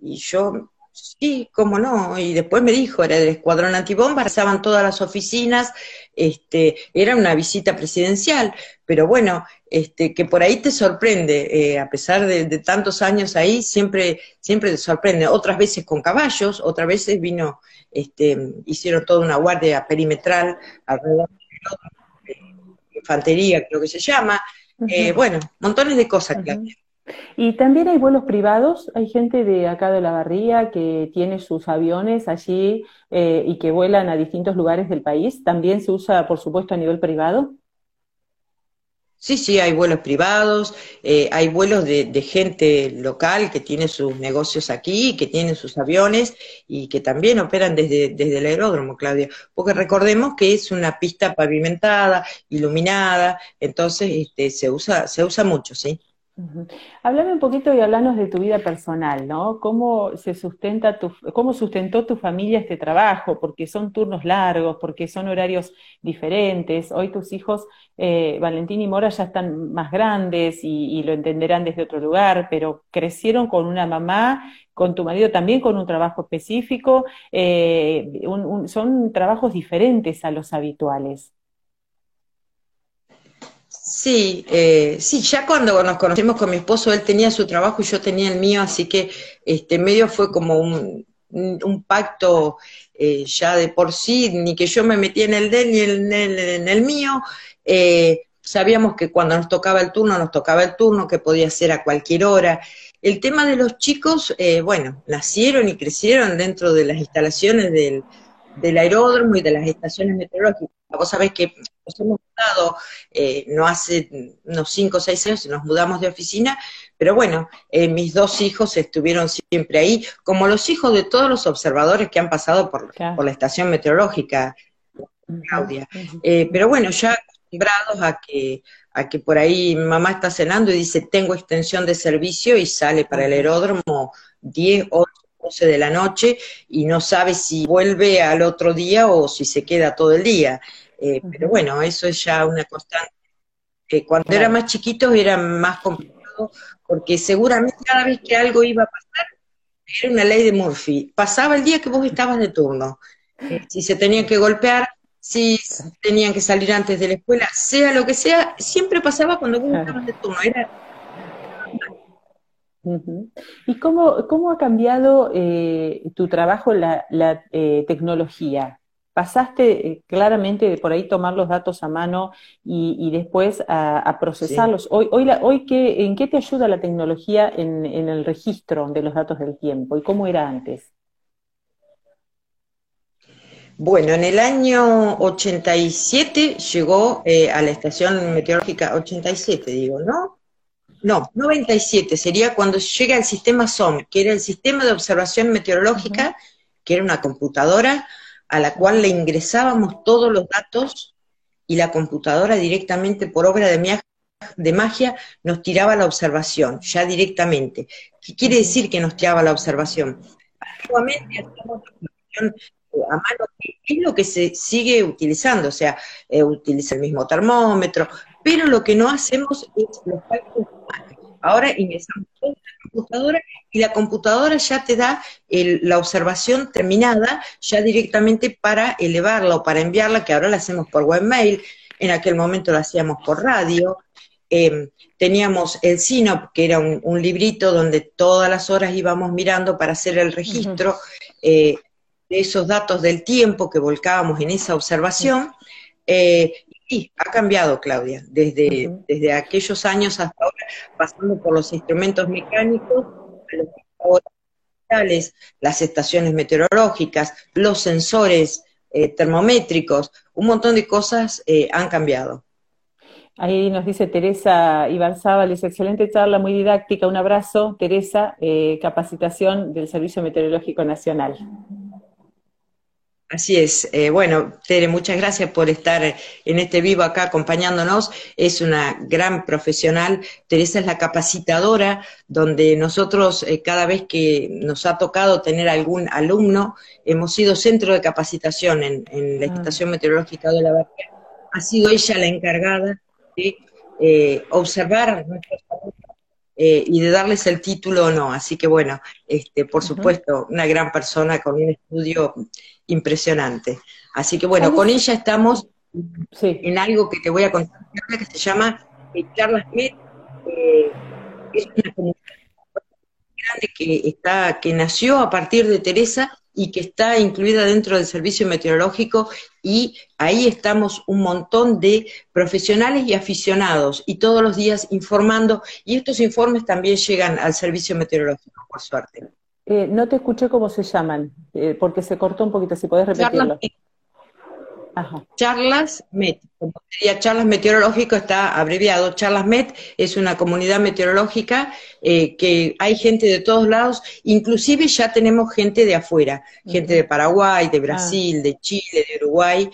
Y yo Sí, cómo no. Y después me dijo, era del escuadrón antibomba, pasaban todas las oficinas, este, era una visita presidencial, pero bueno, este, que por ahí te sorprende, eh, a pesar de, tantos años ahí, siempre, siempre te sorprende. Otras veces con caballos, otras veces vino, este, hicieron toda una guardia perimetral alrededor de infantería, creo que se llama. Eh, bueno, montones de cosas que y también hay vuelos privados, hay gente de acá de la barría que tiene sus aviones allí eh, y que vuelan a distintos lugares del país. ¿También se usa, por supuesto, a nivel privado? Sí, sí, hay vuelos privados, eh, hay vuelos de, gente local que tiene sus negocios aquí, que tienen sus aviones y que también operan desde, desde el aeródromo, Claudia, porque recordemos que es una pista pavimentada, iluminada, entonces este, se usa, se usa mucho, ¿sí? Háblame un poquito y hablanos de tu vida personal, ¿no? ¿Cómo se sustenta tu, cómo sustentó tu familia este trabajo? Porque son turnos largos, porque son horarios diferentes. Hoy tus hijos, eh, Valentín y Mora, ya están más grandes y, lo entenderán desde otro lugar, pero crecieron con una mamá, con tu marido también con un trabajo específico. Eh, son trabajos diferentes a los habituales. Sí, eh, sí, ya cuando nos conocimos con mi esposo, él tenía su trabajo y yo tenía el mío, así que este medio fue como un, pacto eh, ya de por sí, ni que yo me metía en el de él ni en el, mío. Eh, sabíamos que cuando nos tocaba el turno, nos tocaba el turno, que podía ser a cualquier hora. El tema de los chicos, eh, bueno, nacieron y crecieron dentro de las instalaciones del aeródromo y de las estaciones meteorológicas. Vos sabés que nos hemos mudado, eh, no hace unos cinco o seis años, nos mudamos de oficina, pero bueno, eh, mis dos hijos estuvieron siempre ahí, como los hijos de todos los observadores que han pasado por, por la estación meteorológica, Claudia. Eh, pero bueno, ya acostumbrados a que, a que por ahí mamá está cenando y dice, tengo extensión de servicio y sale para el aeródromo 10, 8, 12 de la noche y no sabe si vuelve al otro día o si se queda todo el día. Eh, pero bueno, eso es ya una constante. cuando era más chiquitos era más complicado porque seguramente cada vez que algo iba a pasar era una ley de Murphy. Pasaba el día que vos estabas de turno. Eh, si se tenían que golpear, si tenían que salir antes de la escuela, sea lo que sea, siempre pasaba cuando vos estabas de turno. Era ¿Y cómo, cómo, ha cambiado eh, tu trabajo la, la eh, tecnología? Pasaste eh, claramente de por ahí tomar los datos a mano y, después a, procesarlos. Hoy, hoy, hoy qué, ¿En qué te ayuda la tecnología en, en, el registro de los datos del tiempo? ¿Y cómo era antes? Bueno, en el año 87 llegó a la estación meteorológica, 87 digo, ¿no? No, 97 sería cuando llega el sistema SOM, que era el sistema de observación meteorológica, que era una computadora a la cual le ingresábamos todos los datos y la computadora directamente por obra de, de magia nos tiraba la observación, ya directamente. ¿Qué quiere decir que nos tiraba la observación? Antiguamente hacíamos observación eh, a mano, es lo que se sigue utilizando, o sea, eh, utiliza el mismo termómetro, pero lo que no hacemos es los cálculos Ahora ingresamos en la computadora y la computadora ya te da la observación terminada ya directamente para elevarla o para enviarla, que ahora la hacemos por webmail, en aquel momento la hacíamos por radio. Em, teníamos el SINOP, que era un, librito donde todas las horas íbamos mirando para hacer el registro eh, de esos datos del tiempo que volcábamos en esa observación. Eh, y ha cambiado, Claudia, desde, desde aquellos años hasta ahora, pasando por los instrumentos mecánicos, los las estaciones meteorológicas, los sensores eh, termométricos, un montón de cosas han cambiado. Ahí nos dice Teresa Ibarzábal, es excelente charla, muy didáctica. Un abrazo, Teresa, eh, capacitación del Servicio Meteorológico Nacional. Así es. Eh, bueno, Tere, muchas gracias por estar en este vivo acá acompañándonos. Es una gran profesional. Teresa es la capacitadora, donde nosotros eh, cada vez que nos ha tocado tener algún alumno, hemos sido centro de capacitación en, la ah. Estación Meteorológica de la Bahía. Ha sido ella la encargada eh, observar eh, y de darles el título o no. Así que bueno, este, por supuesto, una gran persona con un estudio impresionante. Así que bueno, con ella estamos en algo que te voy a contar, que se llama eh, Charlas Med. es una comunidad grande que, está, que nació a partir de Teresa y que está incluida dentro del servicio meteorológico y ahí estamos un montón de profesionales y aficionados y todos los días informando y estos informes también llegan al servicio meteorológico, por suerte. Eh, no te escuché cómo se llaman, eh, porque se cortó un poquito, si podés repetirlo. Charlas MET, como sería Charlas Meteorológico, está abreviado. Charlas MET es una comunidad meteorológica eh, que hay gente de todos lados, inclusive ya tenemos gente de afuera, gente de Paraguay, de Brasil, ah. de Chile, de Uruguay,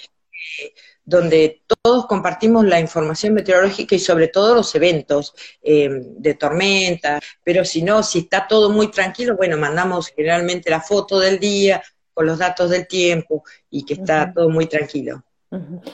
eh, donde todos compartimos la información meteorológica y sobre todo los eventos eh, de tormenta, pero si no, si está todo muy tranquilo, bueno, mandamos generalmente la foto del día, con los datos del tiempo y que está todo muy tranquilo.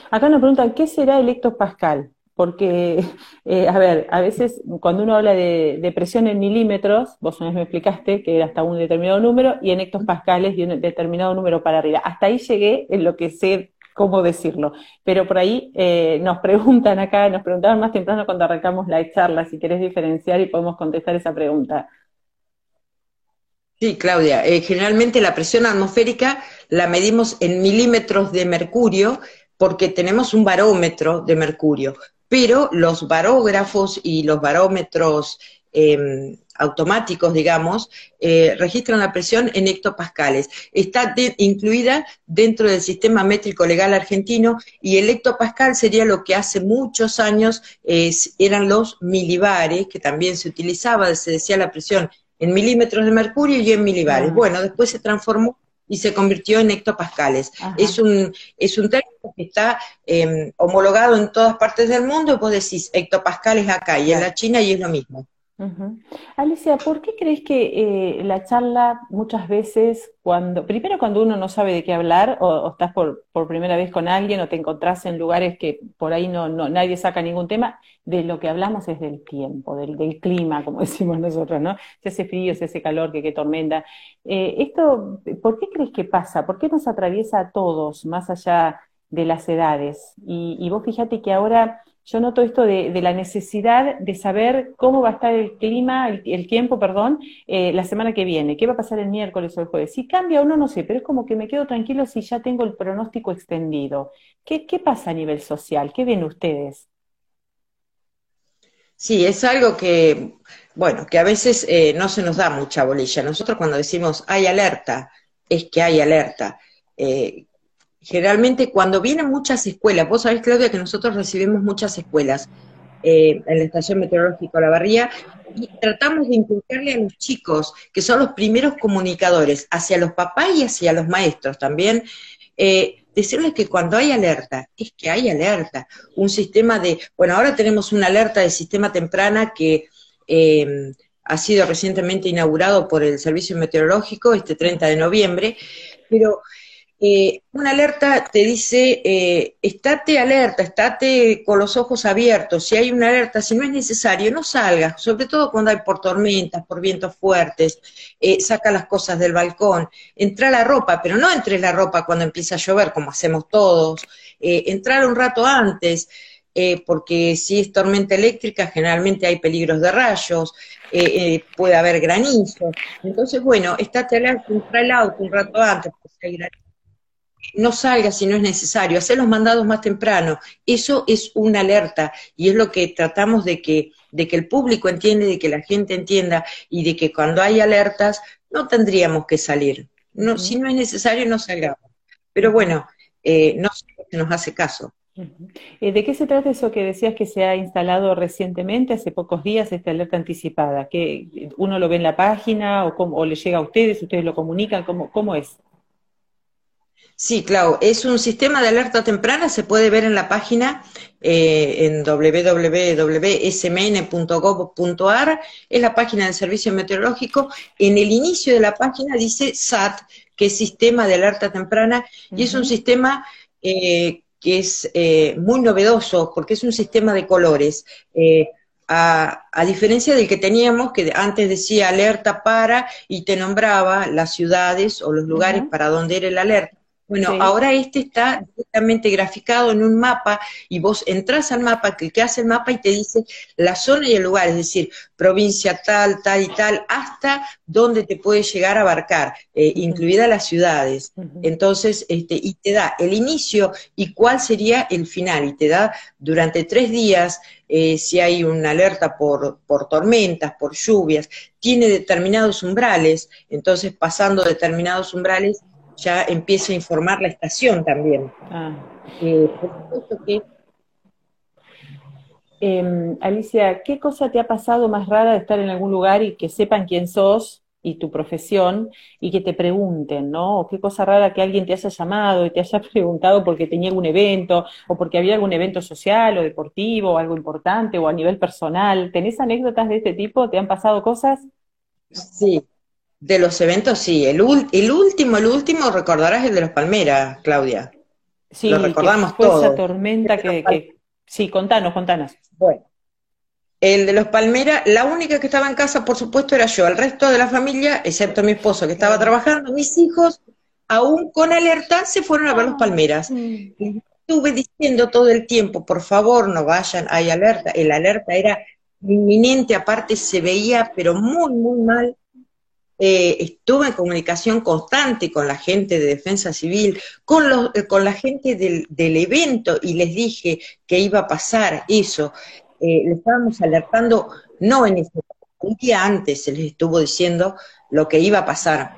Acá nos preguntan, ¿qué será el hectopascal? Porque, eh, a ver, a veces cuando uno habla de, presión en milímetros, vos una vez me explicaste que era hasta un determinado número, y en hectopascales y un determinado número para arriba. Hasta ahí llegué en lo que sé cómo decirlo. Pero por ahí eh, nos preguntan acá, nos preguntaban más temprano cuando arrancamos la charla, si querés diferenciar y podemos contestar esa pregunta. Sí, Claudia. Eh, generalmente la presión atmosférica la medimos en milímetros de mercurio porque tenemos un barómetro de mercurio, pero los barógrafos y los barómetros em, automáticos, digamos, eh, registran la presión en hectopascales. Está incluida dentro del sistema métrico legal argentino y el hectopascal sería lo que hace muchos años eran los milibares, que también se utilizaba, se decía la presión en milímetros de mercurio y en milibares. Bueno, después se transformó y se convirtió en hectopascales. Es un, es un término que está em, homologado en todas partes del mundo, y vos decís hectopascales acá y en la China y es lo mismo. Alicia, ¿por qué crees que eh, la charla muchas veces, cuando, primero cuando uno no sabe de qué hablar, o, estás por, por, primera vez con alguien, o te encontrás en lugares que por ahí no, no, nadie saca ningún tema, de lo que hablamos es del tiempo, del, del clima, como decimos nosotros, ¿no? Si hace frío, si hace calor, que qué tormenta. Eh, esto, ¿por qué crees que pasa? ¿Por qué nos atraviesa a todos, más allá de las edades? Y, y vos fíjate que ahora yo noto esto de, la necesidad de saber cómo va a estar el clima, el, tiempo, perdón, eh, la semana que viene, qué va a pasar el miércoles o el jueves. Si cambia o no, no sé, pero es como que me quedo tranquilo si ya tengo el pronóstico extendido. ¿Qué, pasa a nivel social? ¿Qué ven ustedes? Sí, es algo que, bueno, que a veces eh, no se nos da mucha bolilla. Nosotros cuando decimos hay alerta, es que hay alerta. Eh, generalmente cuando vienen muchas escuelas, vos sabés, Claudia, que nosotros recibimos muchas escuelas eh, en la Estación Meteorológica La Barría y tratamos de inculcarle a los chicos, que son los primeros comunicadores, hacia los papás y hacia los maestros también, eh, decirles que cuando hay alerta, es que hay alerta. Un sistema de, bueno, ahora tenemos una alerta de sistema temprana que eh, ha sido recientemente inaugurado por el Servicio Meteorológico este 30 de noviembre, pero eh, una alerta te dice, eh, estate alerta, estate con los ojos abiertos, si hay una alerta, si no es necesario, no salgas, sobre todo cuando hay por tormentas, por vientos fuertes, eh, saca las cosas del balcón, entra la ropa, pero no entre la ropa cuando empieza a llover, como hacemos todos, entrar un rato antes, eh, porque si es tormenta eléctrica, generalmente hay peligros de rayos, eh, eh, puede haber granizo. Entonces, bueno, estate alerta, entra el auto un rato antes, no salga si no es necesario, hacer los mandados más temprano. Eso es una alerta y es lo que tratamos de que, de que el público entienda, de que la gente entienda y de que cuando hay alertas no tendríamos que salir. No, Si no es necesario, no salgamos. Pero bueno, eh, no se nos hace caso. Eh, ¿De qué se trata eso que decías que se ha instalado recientemente, hace pocos días, esta alerta anticipada? ¿Que uno lo ve en la página o, o le llega a ustedes, ustedes lo comunican? ¿Cómo, cómo es? Sí, claro, es un sistema de alerta temprana, se puede ver en la página eh, en www.smn.gov.ar, es la página del Servicio Meteorológico. En el inicio de la página dice SAT, que es Sistema de Alerta Temprana, y es un sistema eh, que es eh, muy novedoso, porque es un sistema de colores. A, diferencia del que teníamos, que antes decía alerta para y te nombraba las ciudades o los lugares para donde era el alerta. Bueno, ahora este está directamente graficado en un mapa y vos entras al mapa, clicás el mapa y te dice la zona y el lugar, es decir, provincia tal, tal y tal, hasta dónde te puede llegar a abarcar, eh, incluidas las ciudades. Entonces, este, y te da el inicio y cuál sería el final, y te da durante tres días eh, si hay una alerta por, por tormentas, por lluvias, tiene determinados umbrales, entonces pasando determinados umbrales ya empieza a informar la estación también. Ah. Eh, em, Alicia, ¿qué cosa te ha pasado más rara de estar en algún lugar y que sepan quién sos y tu profesión y que te pregunten, ¿no? O qué cosa rara que alguien te haya llamado y te haya preguntado porque tenía algún evento o porque había algún evento social o deportivo o algo importante o a nivel personal. ¿Tenés anécdotas de este tipo? ¿Te han pasado cosas? Sí, de los eventos, sí. El, el último, el último, recordarás el de los Palmeras, Claudia. Sí, lo recordamos fue esa tormenta que, Sí, contanos, contanos. Bueno, el de los Palmeras, la única que estaba en casa, por supuesto, era yo. El resto de la familia, excepto mi esposo que estaba trabajando, mis hijos, aún con alerta, se fueron a ver los Palmeras. Mm. estuve diciendo todo el tiempo, por favor, no vayan, hay alerta. El alerta era inminente, aparte se veía, pero muy, muy mal eh, estuve en comunicación constante con la gente de defensa civil, con, los, eh, con la gente del, evento y les dije que iba a pasar eso. Eh, le estábamos alertando, no en ese un día antes se les estuvo diciendo lo que iba a pasar.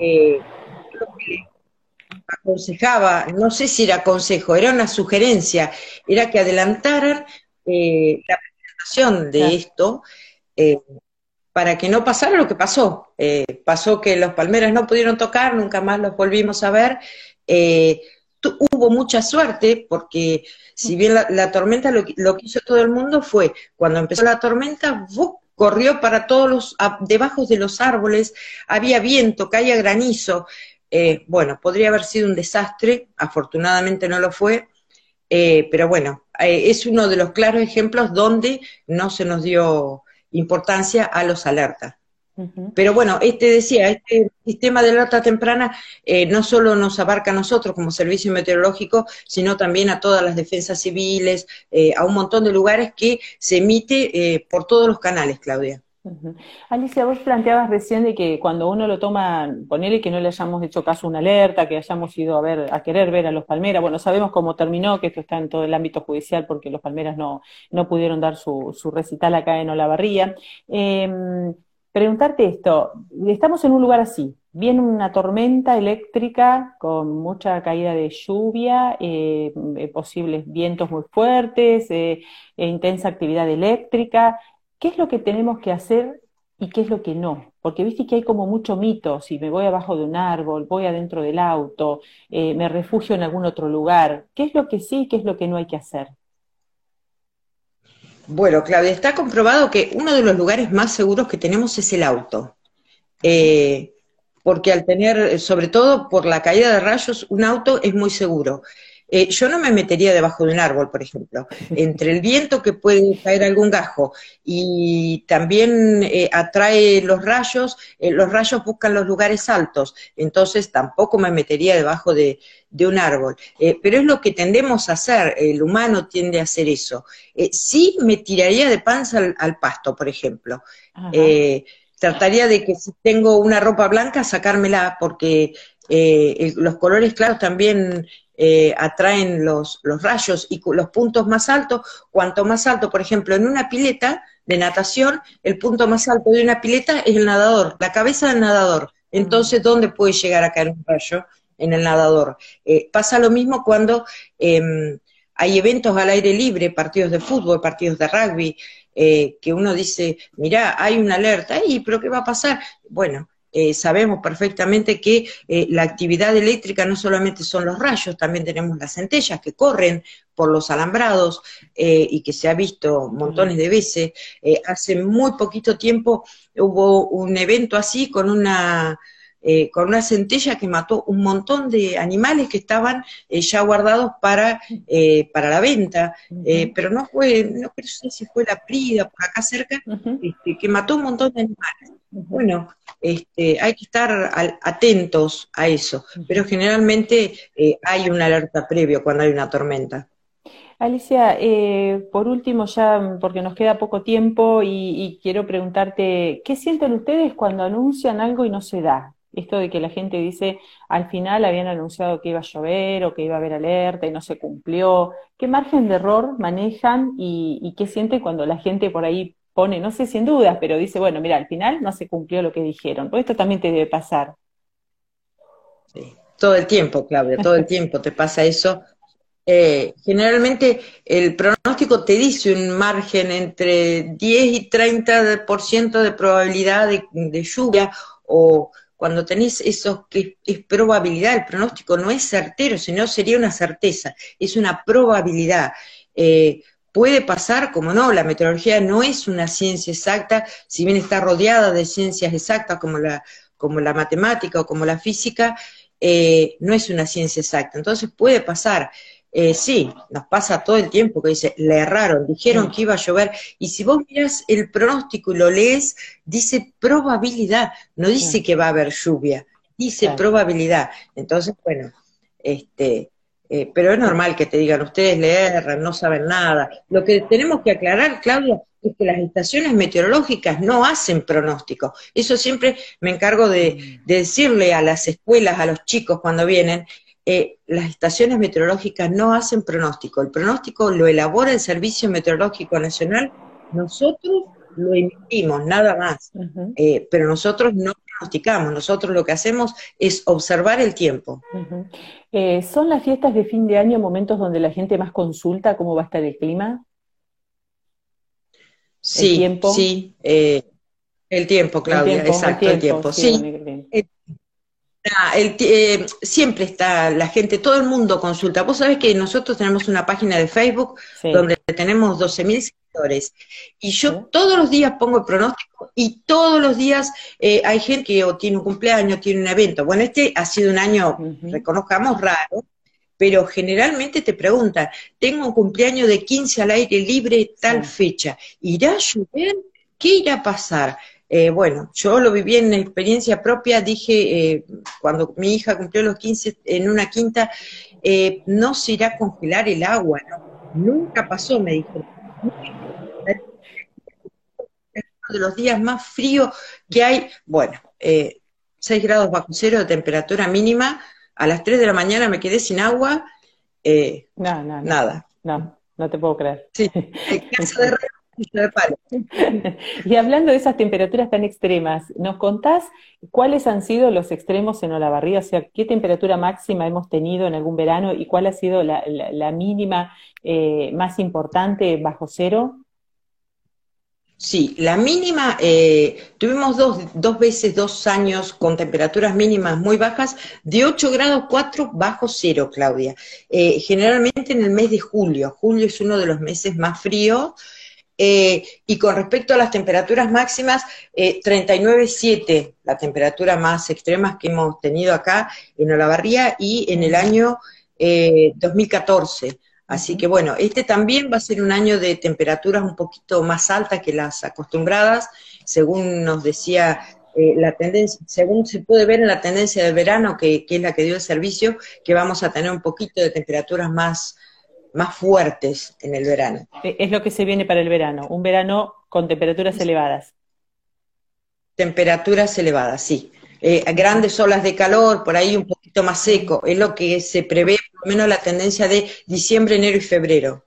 Eh, aconsejaba, no sé si era consejo, era una sugerencia, era que adelantaran la presentación de esto para que no pasara lo que pasó. Eh, pasó que los Palmeras no pudieron tocar, nunca más los volvimos a ver. Eh, hubo mucha suerte porque si bien la, tormenta lo, que hizo todo el mundo fue, cuando empezó la tormenta, corrió para todos los, debajo de los árboles, había viento, caía granizo. Eh, bueno, podría haber sido un desastre, afortunadamente no lo fue, pero bueno, es uno de los claros ejemplos donde no se nos dio importancia a los alertas. Pero bueno, este decía, este sistema de alerta temprana eh, no solo nos abarca a nosotros como servicio meteorológico, sino también a todas las defensas civiles, eh, a un montón de lugares que se emite eh, por todos los canales, Claudia. Alicia, vos planteabas recién de que cuando uno lo toma, ponele que no le hayamos hecho caso una alerta, que hayamos ido a ver, a querer ver a los Palmeras, bueno, sabemos cómo terminó, que esto está en todo el ámbito judicial porque los Palmeras no, no pudieron dar su, su recital acá en Olavarría. Eh, preguntarte esto, estamos en un lugar así, viene una tormenta eléctrica con mucha caída de lluvia, eh, eh, posibles vientos muy fuertes, eh, e intensa actividad eléctrica, ¿qué es lo que tenemos que hacer y qué es lo que no? Porque viste que hay como mucho mito, si me voy abajo de un árbol, voy adentro del auto, eh, me refugio en algún otro lugar, ¿qué es lo que sí y qué es lo que no hay que hacer? Bueno, Claudia, está comprobado que uno de los lugares más seguros que tenemos es el auto. Eh, porque al tener, sobre todo por la caída de rayos, un auto es muy seguro. Eh, yo no me metería debajo de un árbol, por ejemplo. Entre el viento que puede caer algún gajo y también eh, atrae los rayos, eh, los rayos buscan los lugares altos, entonces tampoco me metería debajo de, un árbol. pero es lo que tendemos a hacer, el humano tiende a hacer eso. sí me tiraría de panza al, pasto, por ejemplo. trataría de que si tengo una ropa blanca, sacármela, porque los colores claros también eh, atraen los, los rayos y los puntos más altos, cuanto más alto, por ejemplo, en una pileta de natación, el punto más alto de una pileta es el nadador, la cabeza del nadador. Entonces, ¿dónde puede llegar a caer un rayo? En el nadador. Eh, pasa lo mismo cuando em, hay eventos al aire libre, partidos de fútbol, partidos de rugby, eh, que uno dice, mira, hay una alerta, ¿y pero qué va a pasar? Bueno, eh, sabemos perfectamente que eh, la actividad eléctrica no solamente son los rayos, también tenemos las centellas que corren por los alambrados eh, y que se ha visto montones de veces. hace muy poquito tiempo hubo un evento así con una... con una centella que mató un montón de animales que estaban ya guardados para, para la venta, pero no fue, no sé si fue la Prida por acá cerca, este, que mató un montón de animales. Bueno, este, hay que estar atentos a eso, pero generalmente eh, hay una alerta previo cuando hay una tormenta. Alicia, eh, por último, ya porque nos queda poco tiempo y, quiero preguntarte, ¿qué sienten ustedes cuando anuncian algo y no se da? Esto de que la gente dice, al final habían anunciado que iba a llover o que iba a haber alerta y no se cumplió. ¿Qué margen de error manejan y, y qué sienten cuando la gente por ahí pone, no sé si en dudas, pero dice, bueno, mira, al final no se cumplió lo que dijeron. Pues esto también te debe pasar. Todo el tiempo, Claudia, todo el tiempo te pasa eso. Eh, generalmente el pronóstico te dice un margen entre 10 y 30% de probabilidad de, lluvia o cuando tenés eso que es probabilidad, el pronóstico no es certero, sino sería una certeza, es una probabilidad. Eh, Puede pasar, como no, la meteorología no es una ciencia exacta, si bien está rodeada de ciencias exactas como la, como la matemática o como la física, eh, no es una ciencia exacta. Entonces puede pasar. Eh, sí, nos pasa todo el tiempo que dice, le erraron, dijeron que iba a llover, y si vos miras el pronóstico y lo lees, dice probabilidad, no dice que va a haber lluvia, dice probabilidad. Entonces, bueno, este, eh, pero es normal que te digan, ustedes le erran, no saben nada. Lo que tenemos que aclarar, Claudia, es que las estaciones meteorológicas no hacen pronóstico. Eso siempre me encargo de, decirle a las escuelas, a los chicos cuando vienen, eh, las estaciones meteorológicas no hacen pronóstico. El pronóstico lo elabora el Servicio Meteorológico Nacional. Nosotros lo emitimos, nada más. Eh, pero nosotros no pronosticamos, nosotros lo que hacemos es observar el tiempo. Eh, ¿Son las fiestas de fin de año momentos donde la gente más consulta cómo va a estar el clima? Sí, ¿El tiempo? sí. Eh, el tiempo, Claudia, exacto, el tiempo. Sí, ah, siempre está la gente, todo el mundo consulta. Vos sabés que nosotros tenemos una página de Facebook donde tenemos 12.000 y yo todos los días pongo el pronóstico y todos los días eh, hay gente que o tiene un cumpleaños, tiene un evento. Bueno, este ha sido un año, reconozcamos, raro, pero generalmente te preguntan, tengo un cumpleaños de 15 al aire libre tal fecha, ¿irá a llover? ¿Qué irá a pasar? Eh, bueno, yo lo viví en experiencia propia, dije, eh, cuando mi hija cumplió los 15 en una quinta, no se irá a congelar el agua, Nunca pasó, me dijo de los días más fríos que hay, bueno, eh, 6 grados bajo cero de temperatura mínima, a las 3 de la mañana me quedé sin agua, eh, no, no, nada. No, no te puedo creer. Sí, de de palo. y hablando de esas temperaturas tan extremas, ¿nos contás cuáles han sido los extremos en Olavarría? O sea, ¿qué temperatura máxima hemos tenido en algún verano y cuál ha sido la, mínima eh, más importante bajo cero? Sí, la mínima, eh, tuvimos dos, dos veces dos años con temperaturas mínimas muy bajas, de 8 grados 4 bajo cero, Claudia. Eh, generalmente en el mes de julio, julio es uno de los meses más fríos, eh, y con respecto a las temperaturas máximas, 39,7, la temperatura más extrema que hemos tenido acá en Olavarría, y en el año 2014. Así que bueno, este también va a ser un año de temperaturas un poquito más altas que las acostumbradas, según nos decía eh, la tendencia, según se puede ver en la tendencia del verano, que, es la que dio el servicio, que vamos a tener un poquito de temperaturas más, más fuertes en el verano. Eh, es lo que se viene para el verano, un verano con temperaturas elevadas. Temperaturas elevadas, sí. Eh, grandes olas de calor, por ahí un poquito más seco, es lo que se prevé, por lo menos la tendencia de diciembre, enero y febrero.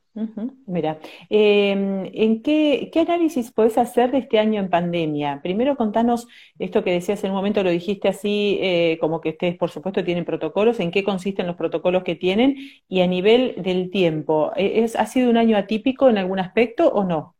Mira, em, ¿en qué, análisis podés hacer de este año en pandemia? Primero contanos esto que decías en un momento, lo dijiste así, eh, como que ustedes por supuesto tienen protocolos, ¿en qué consisten los protocolos que tienen? Y a nivel del tiempo, ¿e, ¿es, ¿ha sido un año atípico en algún aspecto o no?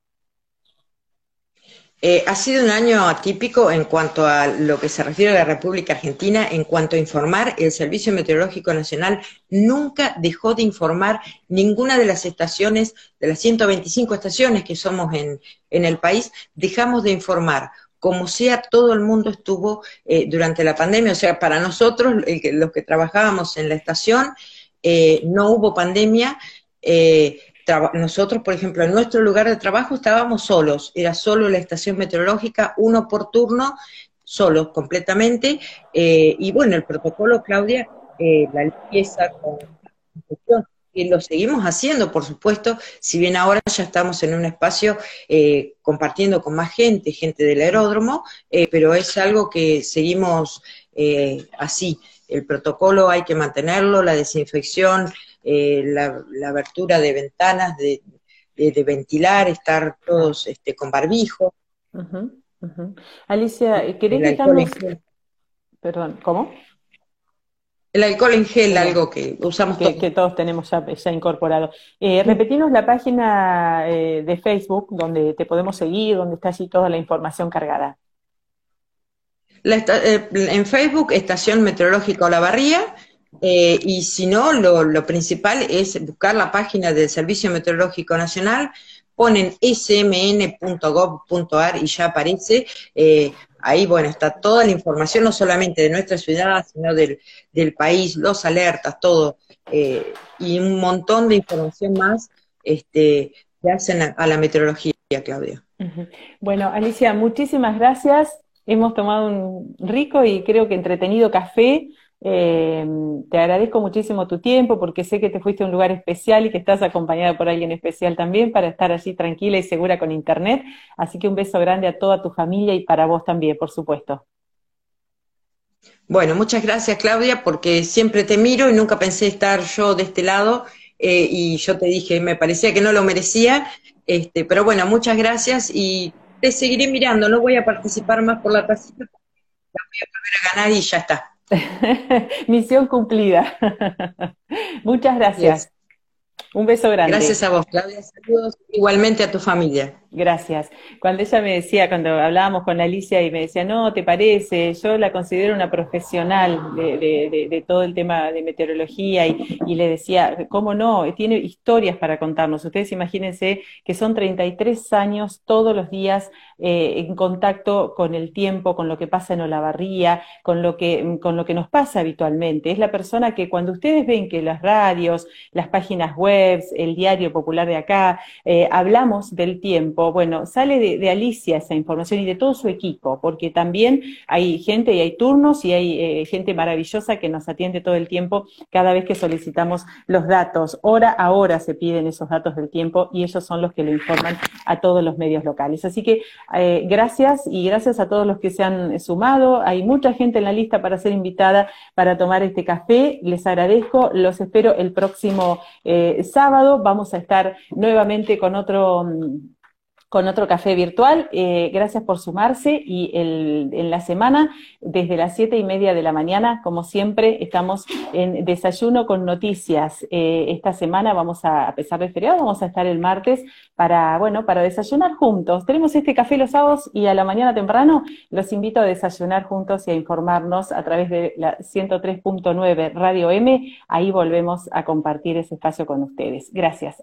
Eh, ha sido un año atípico en cuanto a lo que se refiere a la República Argentina, en cuanto a informar, el Servicio Meteorológico Nacional nunca dejó de informar ninguna de las estaciones, de las 125 estaciones que somos en, el país, dejamos de informar. Como sea, todo el mundo estuvo eh, durante la pandemia, o sea, para nosotros, los que trabajábamos en la estación, eh, no hubo pandemia, nosotros, por ejemplo, en nuestro lugar de trabajo estábamos solos, era solo la estación meteorológica, uno por turno, solos completamente, eh, y bueno, el protocolo, Claudia, eh, la limpieza con y lo seguimos haciendo, por supuesto, si bien ahora ya estamos en un espacio eh, compartiendo con más gente, gente del aeródromo, pero es algo que seguimos así. El protocolo hay que mantenerlo, la desinfección, eh, la, abertura de ventanas, de, ventilar, estar todos este, con barbijo. Alicia, ¿querés dejarnos... Perdón, ¿cómo? El alcohol en gel, algo que usamos que, que todos tenemos ya, incorporado. Eh, repetimos la página eh, de Facebook donde te podemos seguir, donde está allí toda la información cargada. Eh, en Facebook, Estación Meteorológica Olavarría, eh, y si no, lo, principal es buscar la página del Servicio Meteorológico Nacional, ponen smn.gov.ar y ya aparece. Eh, ahí, bueno, está toda la información, no solamente de nuestra ciudad, sino del, país, los alertas, todo, eh, y un montón de información más este, que hacen a, la meteorología, Claudia. Bueno, Alicia, muchísimas gracias. Hemos tomado un rico y creo que entretenido café. Eh, te agradezco muchísimo tu tiempo porque sé que te fuiste a un lugar especial y que estás acompañada por alguien especial también para estar allí tranquila y segura con Internet. Así que un beso grande a toda tu familia y para vos también, por supuesto. Bueno, muchas gracias Claudia porque siempre te miro y nunca pensé estar yo de este lado eh, y yo te dije, me parecía que no lo merecía, este, pero bueno, muchas gracias y te seguiré mirando, no voy a participar más por la tacita, la voy a volver a ganar y ya está. Misión cumplida. Muchas gracias. Un beso grande. Gracias a vos, Claudia. Saludos igualmente a tu familia. Gracias. Cuando ella me decía, cuando hablábamos con Alicia y me decía, no, ¿te parece? Yo la considero una profesional de, todo el tema de meteorología y, le decía, ¿cómo no? Tiene historias para contarnos. Ustedes imagínense que son 33 años todos los días eh, en contacto con el tiempo, con lo que pasa en Olavarría, con lo, que, con lo que nos pasa habitualmente. Es la persona que cuando ustedes ven que las radios, las páginas web, el diario popular de acá, eh, hablamos del tiempo, bueno, sale de, Alicia esa información y de todo su equipo, porque también hay gente y hay turnos y hay eh, gente maravillosa que nos atiende todo el tiempo cada vez que solicitamos los datos. Hora a hora se piden esos datos del tiempo y ellos son los que lo informan a todos los medios locales. Así que eh, gracias y gracias a todos los que se han sumado. Hay mucha gente en la lista para ser invitada para tomar este café. Les agradezco. Los espero el próximo sábado. Vamos a estar nuevamente con otro mm, con otro café virtual. Eh, gracias por sumarse y en la semana, desde las siete y media de la mañana, como siempre, estamos en desayuno con noticias. Eh, esta semana vamos a, a pesar feriado, vamos a estar el martes para, bueno, para desayunar juntos. Tenemos este café los sábados y a la mañana temprano los invito a desayunar juntos y a informarnos a través de la 103.9 Radio M. Ahí volvemos a compartir ese espacio con ustedes. Gracias.